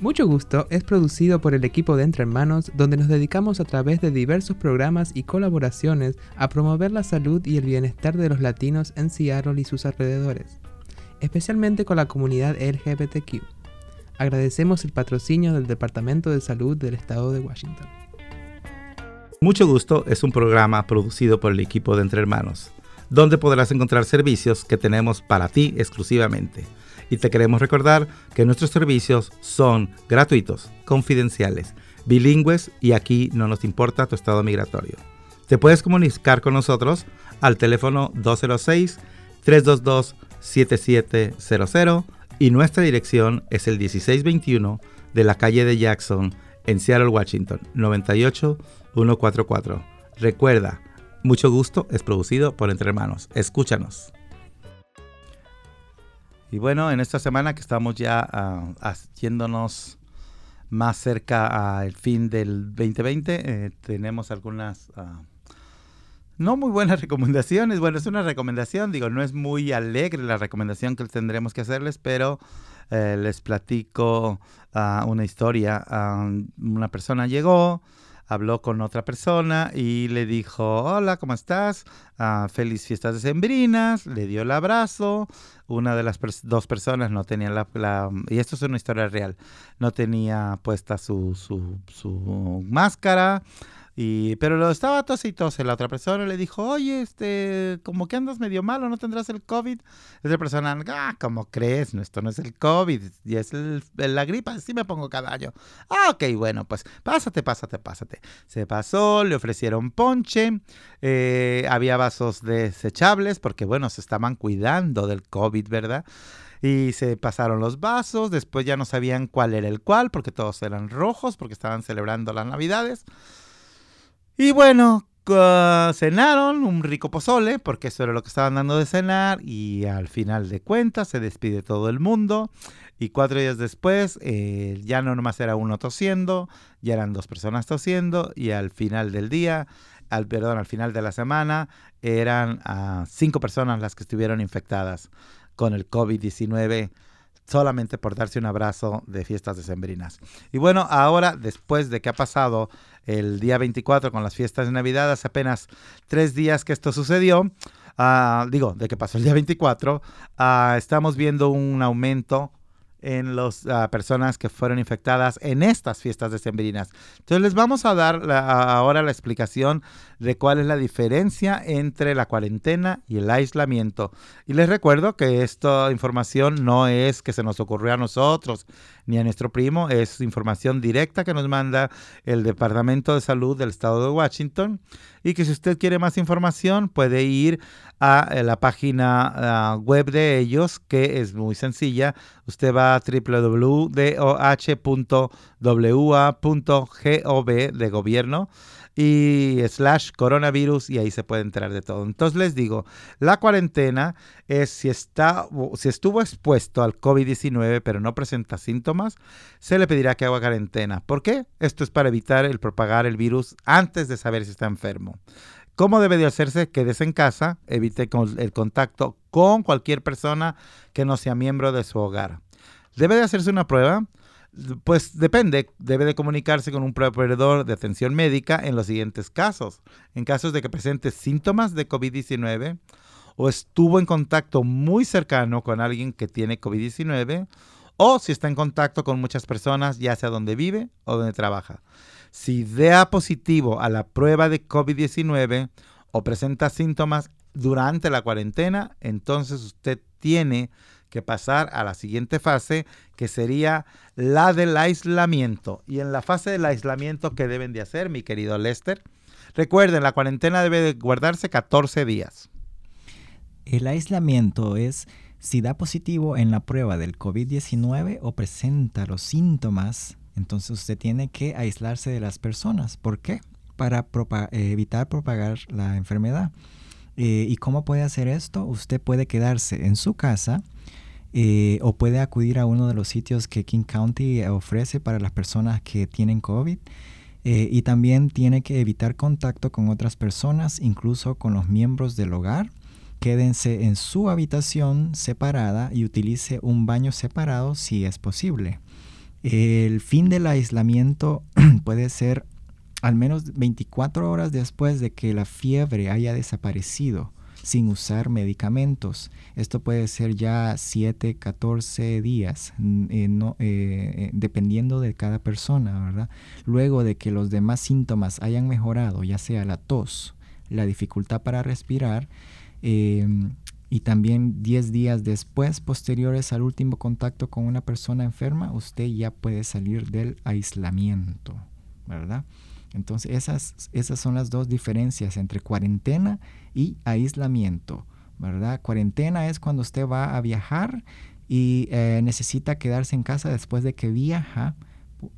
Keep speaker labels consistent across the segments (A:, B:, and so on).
A: Mucho Gusto es producido por el equipo de Entre Hermanos, donde nos dedicamos a través de diversos programas y colaboraciones a promover la salud y el bienestar de los latinos en Seattle y sus alrededores, especialmente con la comunidad LGBTQ. Agradecemos el patrocinio del Departamento de Salud del Estado de Washington.
B: Mucho Gusto es un programa producido por el equipo de Entre Hermanos, donde podrás encontrar servicios que tenemos para ti exclusivamente y te queremos recordar que nuestros servicios son gratuitos, confidenciales, bilingües y aquí no nos importa tu estado migratorio. Te puedes comunicar con nosotros al teléfono 206-322-7700 y nuestra dirección es el 1621 de la calle de Jackson en Seattle, Washington, 98144. Recuerda, mucho gusto es producido por Entre Hermanos. Escúchanos. Y bueno, en esta semana que estamos ya uh, haciéndonos más cerca al fin del 2020, eh, tenemos algunas uh, no muy buenas recomendaciones. Bueno, es una recomendación, digo, no es muy alegre la recomendación que tendremos que hacerles, pero eh, les platico uh, una historia. una persona llegó, habló con otra persona y le dijo, hola, ¿cómo estás? Ah, feliz fiestas decembrinas, le dio el abrazo, una de las dos personas no tenía la, y esto es una historia real, no tenía puesta su, su máscara, pero lo estaba tos y tose. La otra persona le dijo, oye, este, como que andas medio malo, ¿no tendrás el COVID? Esa persona, ah, ¿cómo crees? No, esto no es el COVID, y es la gripa, así me pongo cada año. Ah, ok, bueno, pues pásate, pásate, pásate. Se pasó, le ofrecieron ponche, eh, había vasos desechables, porque bueno, se estaban cuidando del COVID, ¿verdad? y se pasaron los vasos, después ya no sabían cuál era el cual, porque todos eran rojos, porque estaban celebrando las navidades. Y bueno, cenaron un rico pozole, porque eso era lo que estaban dando de cenar, y al final de cuentas se despide todo el mundo. Y cuatro días después, eh, ya no nomás era uno tosiendo, ya eran dos personas tosiendo, y al final del día, al, perdón, al final de la semana, eran uh, cinco personas las que estuvieron infectadas con el COVID-19 solamente por darse un abrazo de fiestas decembrinas. Y bueno, ahora, después de que ha pasado el día 24 con las fiestas de Navidad, hace apenas tres días que esto sucedió, ah, digo, de que pasó el día 24, ah, estamos viendo un aumento en las ah, personas que fueron infectadas en estas fiestas decembrinas. Entonces les vamos a dar ahora la explicación de cuál es la diferencia entre la cuarentena y el aislamiento. Y les recuerdo que esta información no es que se nos ocurrió a nosotros ni a nuestro primo, es información directa que nos manda el Departamento de Salud del Estado de Washington y que si usted quiere más información puede ir a eh, la página web de ellos que es muy sencilla. Usted va a www.doh.wa.gov de gobierno y slash coronavirus y ahí se puede enterar de todo. Entonces les digo, la cuarentena es si, está, si estuvo expuesto al COVID-19 pero no presenta síntomas, se le pedirá que haga cuarentena. ¿Por qué? Esto es para evitar el propagar el virus antes de saber si está enfermo. ¿Cómo debe de hacerse? Quédese en casa, evite el contacto con cualquier persona que no sea miembro de su hogar. Debe de hacerse una prueba pues depende, debe de comunicarse con un proveedor de atención médica en los siguientes casos. En casos de que presente síntomas de COVID-19 o estuvo en contacto muy cercano con alguien que tiene COVID-19 o si está en contacto con muchas personas, ya sea donde vive o donde trabaja. Si da positivo a la prueba de COVID-19 o presenta síntomas durante la cuarentena, entonces usted tiene que pasar a la siguiente fase, que sería la del aislamiento. Y en la fase del aislamiento, ¿qué deben de hacer, mi querido Lester? Recuerden, la cuarentena debe de guardarse 14 días.
C: El aislamiento es si da positivo en la prueba del COVID-19 o presenta los síntomas, entonces usted tiene que aislarse de las personas. ¿Por qué? Para evitar propagar la enfermedad. Eh, ¿Y cómo puede hacer esto? Usted puede quedarse en su casa eh, o puede acudir a uno de los sitios que King County ofrece para las personas que tienen COVID. Eh, y también tiene que evitar contacto con otras personas, incluso con los miembros del hogar. Quédense en su habitación separada y utilice un baño separado si es posible. El fin del aislamiento puede ser al menos 24 horas después de que la fiebre haya desaparecido sin usar medicamentos. Esto puede ser ya 7, 14 días, eh, no, eh, eh, dependiendo de cada persona, ¿verdad? Luego de que los demás síntomas hayan mejorado, ya sea la tos, la dificultad para respirar, em, y también 10 días después, posteriores al último contacto con una persona enferma, usted ya puede salir del aislamiento, ¿verdad? Entonces esas, esas son las dos diferencias entre cuarentena y aislamiento, ¿verdad? Cuarentena es cuando usted va a viajar y eh, necesita quedarse en casa después de que viaja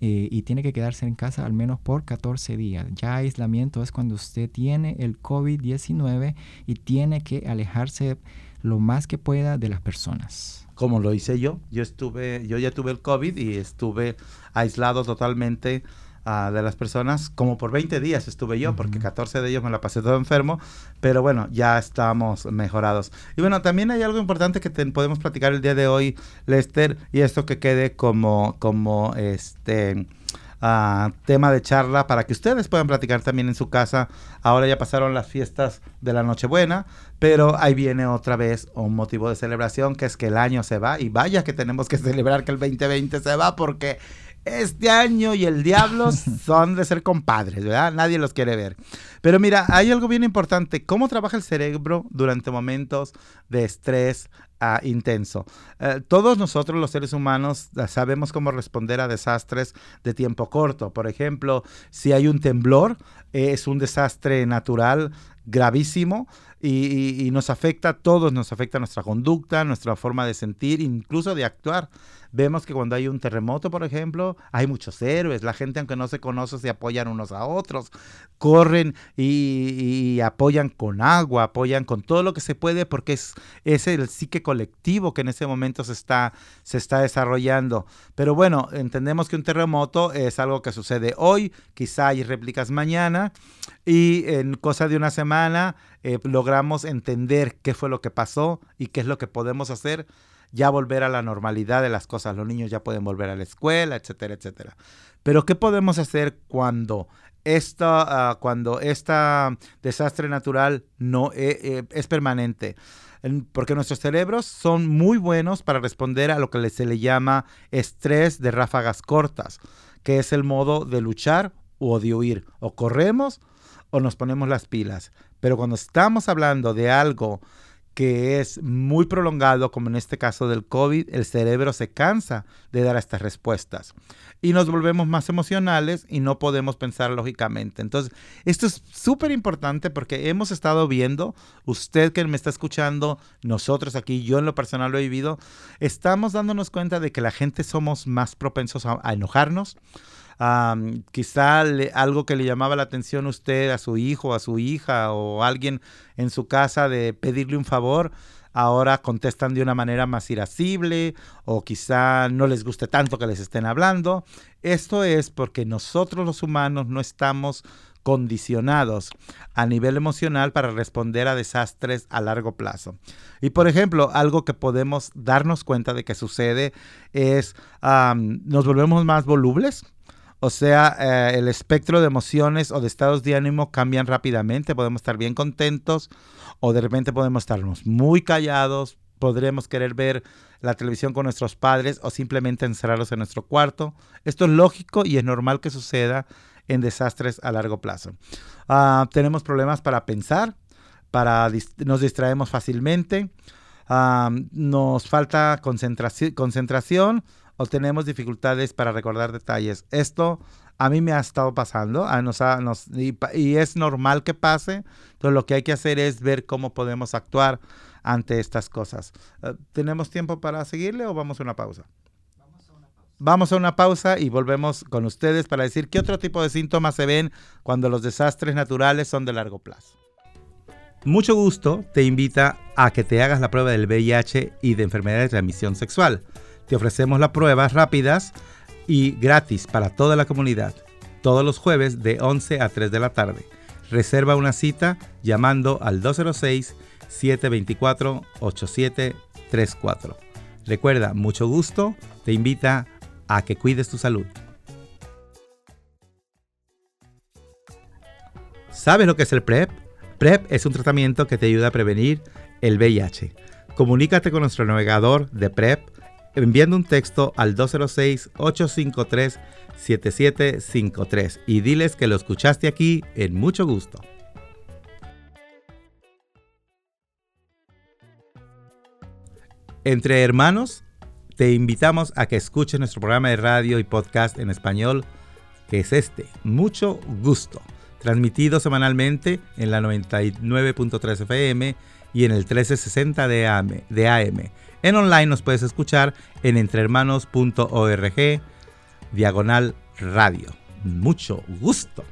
C: eh, y tiene que quedarse en casa al menos por 14 días. Ya aislamiento es cuando usted tiene el COVID-19 y tiene que alejarse lo más que pueda de las personas.
B: Como lo hice yo, yo estuve, yo ya tuve el COVID y estuve aislado totalmente de las personas, como por 20 días estuve yo, porque 14 de ellos me la pasé todo enfermo, pero bueno, ya estamos mejorados. Y bueno, también hay algo importante que podemos platicar el día de hoy, Lester, y esto que quede como, como este... Uh, tema de charla para que ustedes puedan platicar también en su casa. Ahora ya pasaron las fiestas de la Nochebuena, pero ahí viene otra vez un motivo de celebración que es que el año se va y vaya que tenemos que celebrar que el 2020 se va porque este año y el diablo son de ser compadres, ¿verdad? Nadie los quiere ver. Pero mira, hay algo bien importante. ¿Cómo trabaja el cerebro durante momentos de estrés ah, intenso? Eh, todos nosotros, los seres humanos, ah, sabemos cómo responder a desastres de tiempo corto. Por ejemplo, si hay un temblor, es un desastre natural gravísimo y, y, nos afecta a todos, nos afecta nuestra conducta, nuestra forma de sentir, incluso de actuar. Vemos que cuando hay un terremoto, por ejemplo, hay muchos héroes. La gente, aunque no se conoce, se apoyan unos a otros. Corren y, apoyan con agua, apoyan con todo lo que se puede, porque es, es el psique colectivo que en ese momento se está, se está desarrollando. Pero bueno, entendemos que un terremoto es algo que sucede hoy, quizá hay réplicas mañana, y en cosa de una semana eh, logramos entender qué fue lo que pasó y qué es lo que podemos hacer ya volver a la normalidad de las cosas. Los niños ya pueden volver a la escuela, etcétera, etcétera. Pero ¿qué podemos hacer cuando esta, uh, cuando esta desastre natural no eh, eh, es permanente? porque nuestros cerebros son muy buenos para responder a lo que se le llama estrés de ráfagas cortas, que es el modo de luchar o de huir. O corremos o nos ponemos las pilas. Pero cuando estamos hablando de algo que es muy prolongado, como en este caso del COVID, el cerebro se cansa de dar estas respuestas y nos volvemos más emocionales y no podemos pensar lógicamente. Entonces, esto es súper importante porque hemos estado viendo, usted que me está escuchando, nosotros aquí, yo en lo personal lo he vivido, estamos dándonos cuenta de que la gente somos más propensos a, enojarnos. Quizá algo que le llamaba la atención a usted, a su hijo, a su hija o alguien en su casa de pedirle un favor, ahora contestan de una manera más irascible o quizá no les guste tanto que les estén hablando. Esto es porque nosotros los humanos no estamos condicionados a nivel emocional para responder a desastres a largo plazo. Y por ejemplo, algo que podemos darnos cuenta de que sucede es nos volvemos más volubles. O sea, eh, el espectro de emociones o de estados de ánimo cambian rápidamente. Podemos estar bien contentos o de repente podemos estarnos muy callados, podremos querer ver la televisión con nuestros padres o simplemente encerrarlos en nuestro cuarto. Esto es lógico y es normal que suceda en desastres a largo plazo. Ah, tenemos problemas para pensar, para nos distraemos fácilmente, ah, nos falta concentración, concentración o tenemos dificultades para recordar detalles. Esto a mí me ha estado pasando a nos, nos, y, es normal que pase. Entonces lo que hay que hacer es ver cómo podemos actuar ante estas cosas. Eh, ¿Tenemos tiempo para seguirle o vamos a una pausa? Vamos a una pausa. Vamos a una pausa y volvemos con ustedes para decir qué otro tipo de síntomas se ven cuando los desastres naturales son de largo plazo. Mucho gusto te invita a que te hagas la prueba del VIH y de enfermedades de transmisión sexual. Te ofrecemos las pruebas rápidas y gratis para toda la comunidad, todos los jueves de 11 a 3 de la tarde. Reserva una cita llamando al 206-724-8734. Recuerda, mucho gusto, te invita a que cuides tu salud. ¿Sabes lo que es el PrEP? PrEP es un tratamiento que te ayuda a prevenir el VIH. Comunícate con nuestro navegador de PrEP enviando un texto al 206-853-7753 y diles que lo escuchaste aquí en mucho gusto. Entre hermanos, te invitamos a que escuches nuestro programa de radio y podcast en español, que es este, Mucho Gusto, transmitido semanalmente en la 99.3 FM y en el 1360 de AM, de AM. En online nos puedes escuchar en entrehermanos.org, diagonal radio. Mucho gusto.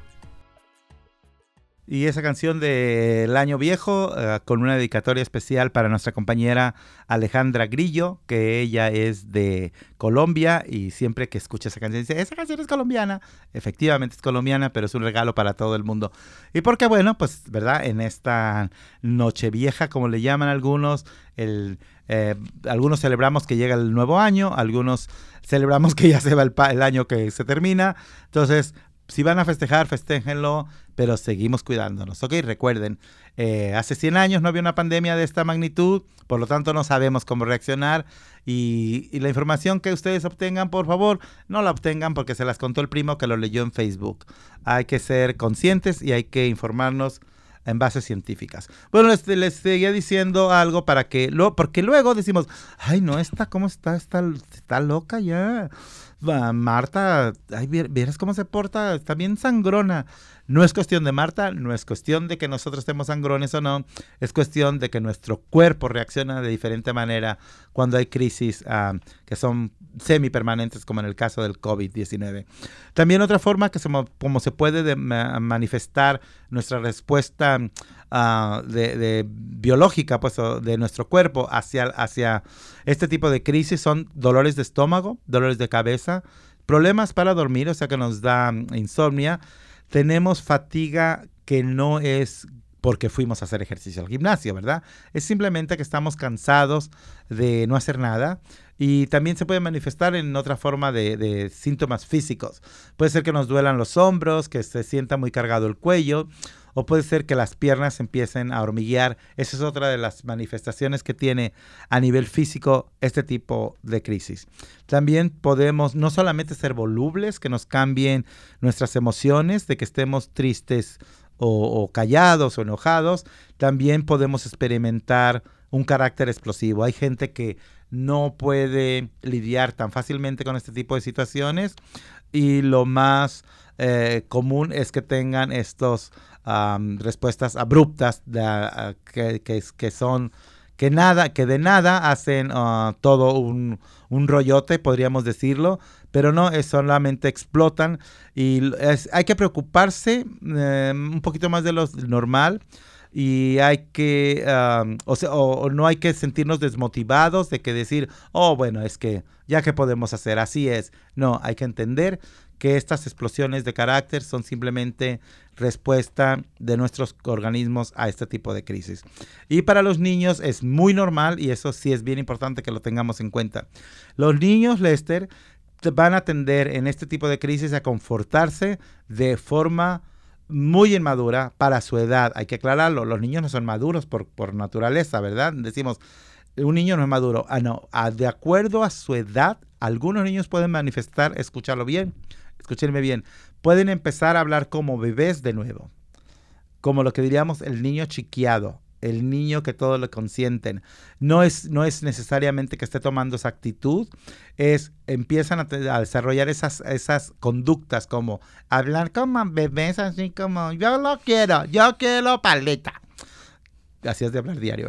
B: Y esa canción del año viejo, eh, con una dedicatoria especial para nuestra compañera Alejandra Grillo, que ella es de Colombia y siempre que escucha esa canción dice, esa canción es colombiana. Efectivamente es colombiana, pero es un regalo para todo el mundo. Y porque bueno, pues, ¿verdad? En esta noche vieja, como le llaman algunos, el, eh, algunos celebramos que llega el nuevo año, algunos celebramos que ya se va el, el año que se termina. Entonces, si van a festejar, festéjenlo, pero seguimos cuidándonos. Ok, recuerden, eh, hace 100 años no había una pandemia de esta magnitud, por lo tanto no sabemos cómo reaccionar y, y, la información que ustedes obtengan, por favor, no la obtengan porque se las contó el primo que lo leyó en Facebook. Hay que ser conscientes y hay que informarnos en bases científicas. Bueno, les, les seguía diciendo algo para que, lo, porque luego decimos, ay, no, está, ¿cómo está? Está, está loca ya. Marta, ay, ¿vieras cómo se porta? Está bien sangrona. No es cuestión de Marta, no es cuestión de que nosotros estemos sangrones o no, es cuestión de que nuestro cuerpo reacciona de diferente manera cuando hay crisis uh, que son semipermanentes, como en el caso del COVID-19. También otra forma que se, como se puede de, manifestar nuestra respuesta de, de, biológica pues, de nuestro cuerpo hacia, hacia este tipo de crisis son dolores de estómago, dolores de cabeza, problemas para dormir, o sea que nos da insomnia tenemos fatiga que no es porque fuimos a hacer ejercicio al gimnasio, ¿verdad? Es simplemente que estamos cansados de no hacer nada y también se puede manifestar en otra forma de, síntomas físicos. Puede ser que nos duelan los hombros, que se sienta muy cargado el cuello, o puede ser que las piernas empiecen a hormiguear. Esa es otra de las manifestaciones que tiene a nivel físico este tipo de crisis. También podemos no solamente ser volubles, que nos cambien nuestras emociones, de que estemos tristes o, callados o enojados, también podemos experimentar un carácter explosivo. Hay gente que no puede lidiar tan fácilmente con este tipo de situaciones y lo más eh, común es que tengan estos um, respuestas abruptas que, que, que, son que nada, que de nada hacen uh, todo un, un, rollote, podríamos decirlo, pero no, solamente explotan y hay que preocuparse eh, un poquito más de lo normal y hay que, o, no hay que sentirnos desmotivados de que decir, oh, bueno, es que ya que podemos hacer, así es. No, hay que entender que estas explosiones de carácter son simplemente respuesta de nuestros organismos a este tipo de crisis. Y para los niños es muy normal y eso sí es bien importante que lo tengamos en cuenta. Los niños, Lester, van a tender en este tipo de crisis a confortarse de forma muy inmadura para su edad. Hay que aclararlo, los niños no son maduros por, por naturaleza, ¿verdad? Decimos, un niño no es maduro. Ah, no, ah, de acuerdo a su edad, algunos niños pueden manifestar, escucharlo bien, escúchenme bien, pueden empezar a hablar como bebés de nuevo, como lo que diríamos el niño chiquiado, el niño que todo lo consienten. No es, no es necesariamente que esté tomando esa actitud, es empiezan a, desarrollar esas, esas conductas como hablar como bebés, así como yo lo quiero, yo quiero paleta. Así es de hablar diario.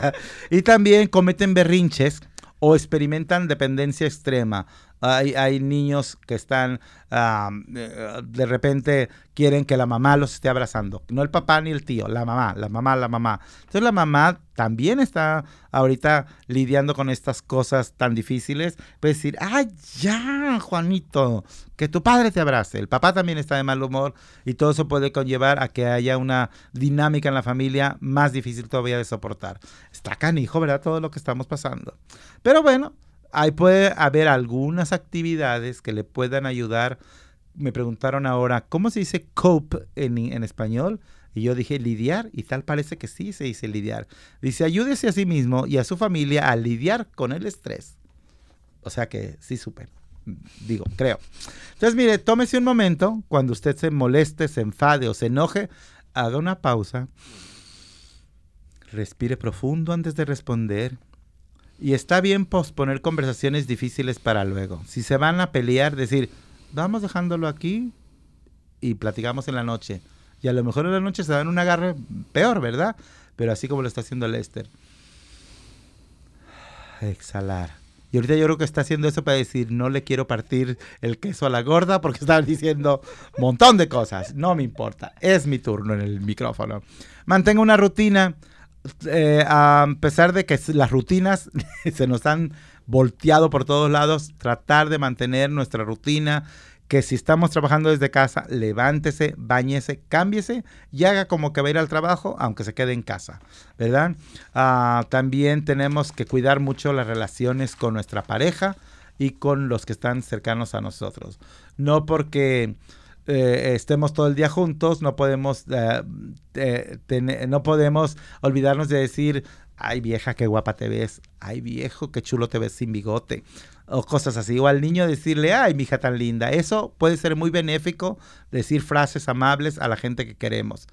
B: y también cometen berrinches o experimentan dependencia extrema hay, niños que están, uh, de repente quieren que la mamá los esté abrazando. No el papá ni el tío, la mamá, la mamá, la mamá. Entonces la mamá también está ahorita lidiando con estas cosas tan difíciles. Puede decir, ay, ya, Juanito, que tu padre te abrace. El papá también está de mal humor y todo eso puede conllevar a que haya una dinámica en la familia más difícil todavía de soportar. Está canijo, ¿verdad? Todo lo que estamos pasando. Pero bueno, Ahí puede haber algunas actividades que le puedan ayudar. Me preguntaron ahora, ¿cómo se dice cope en, en español? Y yo dije lidiar, y tal parece que sí se dice lidiar. Dice, ayúdese a sí mismo y a su familia a lidiar con el estrés. O sea que sí supe. Digo, creo. Entonces, mire, tómese un momento cuando usted se moleste, se enfade o se enoje, haga una pausa, respire profundo antes de responder. Y está bien posponer conversaciones difíciles para luego. Si se van a pelear, decir, vamos dejándolo aquí y platicamos en la noche. Y a lo mejor en la noche se dan un agarre peor, ¿verdad? Pero así como lo está haciendo Lester. Exhalar. Y ahorita yo creo que está haciendo eso para decir, no le quiero partir el queso a la gorda porque está diciendo un montón de cosas. No me importa, es mi turno en el micrófono. Mantenga una rutina, eh, a pesar de que las rutinas se nos han volteado por todos lados, tratar de mantener nuestra rutina, que si estamos trabajando desde casa, levántese, bañese, cámbiese y haga como que va a ir al trabajo, aunque se quede en casa, ¿verdad? Ah, también tenemos que cuidar mucho las relaciones con nuestra pareja y con los que están cercanos a nosotros. No porque eh, estemos todo el día juntos, no podemos, eh, no podemos olvidarnos de decir, ay vieja, qué guapa te ves, ay viejo, qué chulo te ves sin bigote o cosas así. O al niño decirle, ay, mi hija tan linda. Eso puede ser muy benéfico, decir frases amables a la gente que queremos.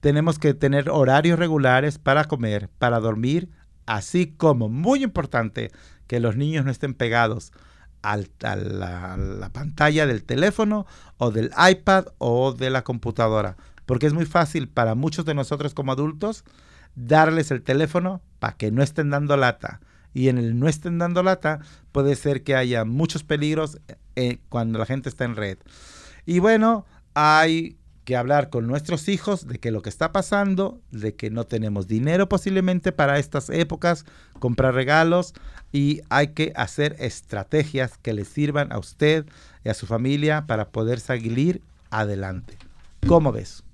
B: Tenemos que tener horarios regulares para comer, para dormir, así como, muy importante, que los niños no estén pegados a la pantalla del teléfono o del iPad o de la computadora. Porque es muy fácil para muchos de nosotros como adultos darles el teléfono para que no estén dando lata y en el no estén dando lata, puede ser que haya muchos peligros eh, cuando la gente está en red. Y bueno, hay que hablar con nuestros hijos de que lo que está pasando, de que no tenemos dinero posiblemente para estas épocas, comprar regalos y hay que hacer estrategias que le sirvan a usted y a su familia para poder salir adelante. ¿Cómo ves?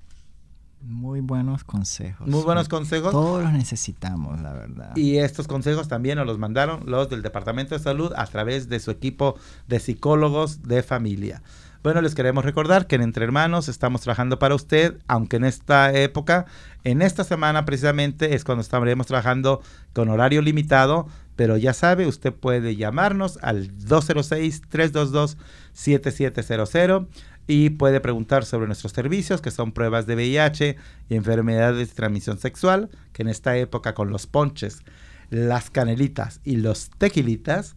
C: Muy buenos consejos.
B: Muy buenos consejos.
C: Todos los necesitamos, la verdad.
B: Y estos consejos también nos los mandaron los del Departamento de Salud a través de su equipo de psicólogos de familia. Bueno, les queremos recordar que en Entre Hermanos estamos trabajando para usted, aunque en esta época, en esta semana precisamente es cuando estaremos trabajando con horario limitado, pero ya sabe, usted puede llamarnos al 206-322-7700 y puede preguntar sobre nuestros servicios, que son pruebas de VIH y enfermedades de transmisión sexual, que en esta época con los ponches, las canelitas y los tequilitas,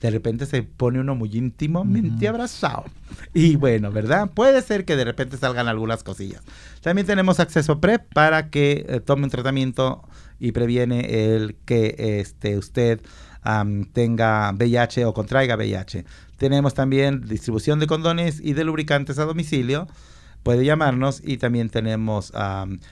B: de repente se pone uno muy íntimo, uh abrazado. Y bueno, ¿verdad? Puede ser que de repente salgan algunas cosillas. También tenemos acceso PrEP para que eh, tome un tratamiento y previene el que este, usted tenga VIH o contraiga VIH. Tenemos también distribución de condones y de lubricantes a domicilio. Puede llamarnos y también tenemos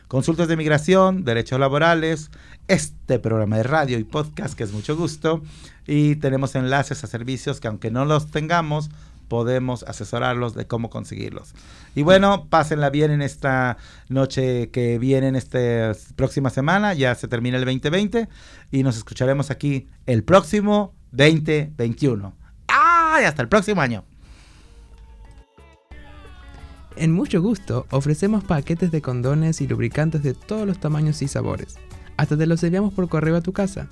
B: consultas de migración, derechos laborales, este programa de radio y podcast que es mucho gusto. Y tenemos enlaces a servicios que aunque no los tengamos, podemos asesorarlos de cómo conseguirlos. Y bueno, pásenla bien en esta noche que viene, en esta próxima semana, ya se termina el 2020 y nos escucharemos aquí el próximo 2021. ¡Ah! Y hasta el próximo año.
A: En mucho gusto ofrecemos paquetes de condones y lubricantes de todos los tamaños y sabores. Hasta te los enviamos por correo a tu casa.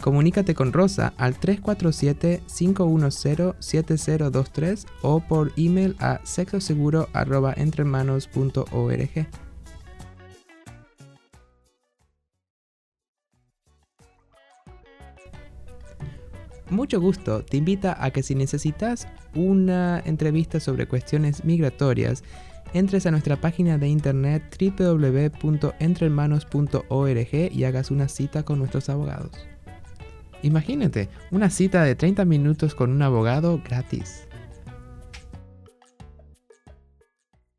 A: Comunícate con Rosa al 347-510-7023 o por email a sexoseguro.entremanos.org. Mucho gusto te invita a que si necesitas una entrevista sobre cuestiones migratorias, entres a nuestra página de internet www.entrehermanos.org y hagas una cita con nuestros abogados. Imagínate, una cita de 30 minutos con un abogado gratis.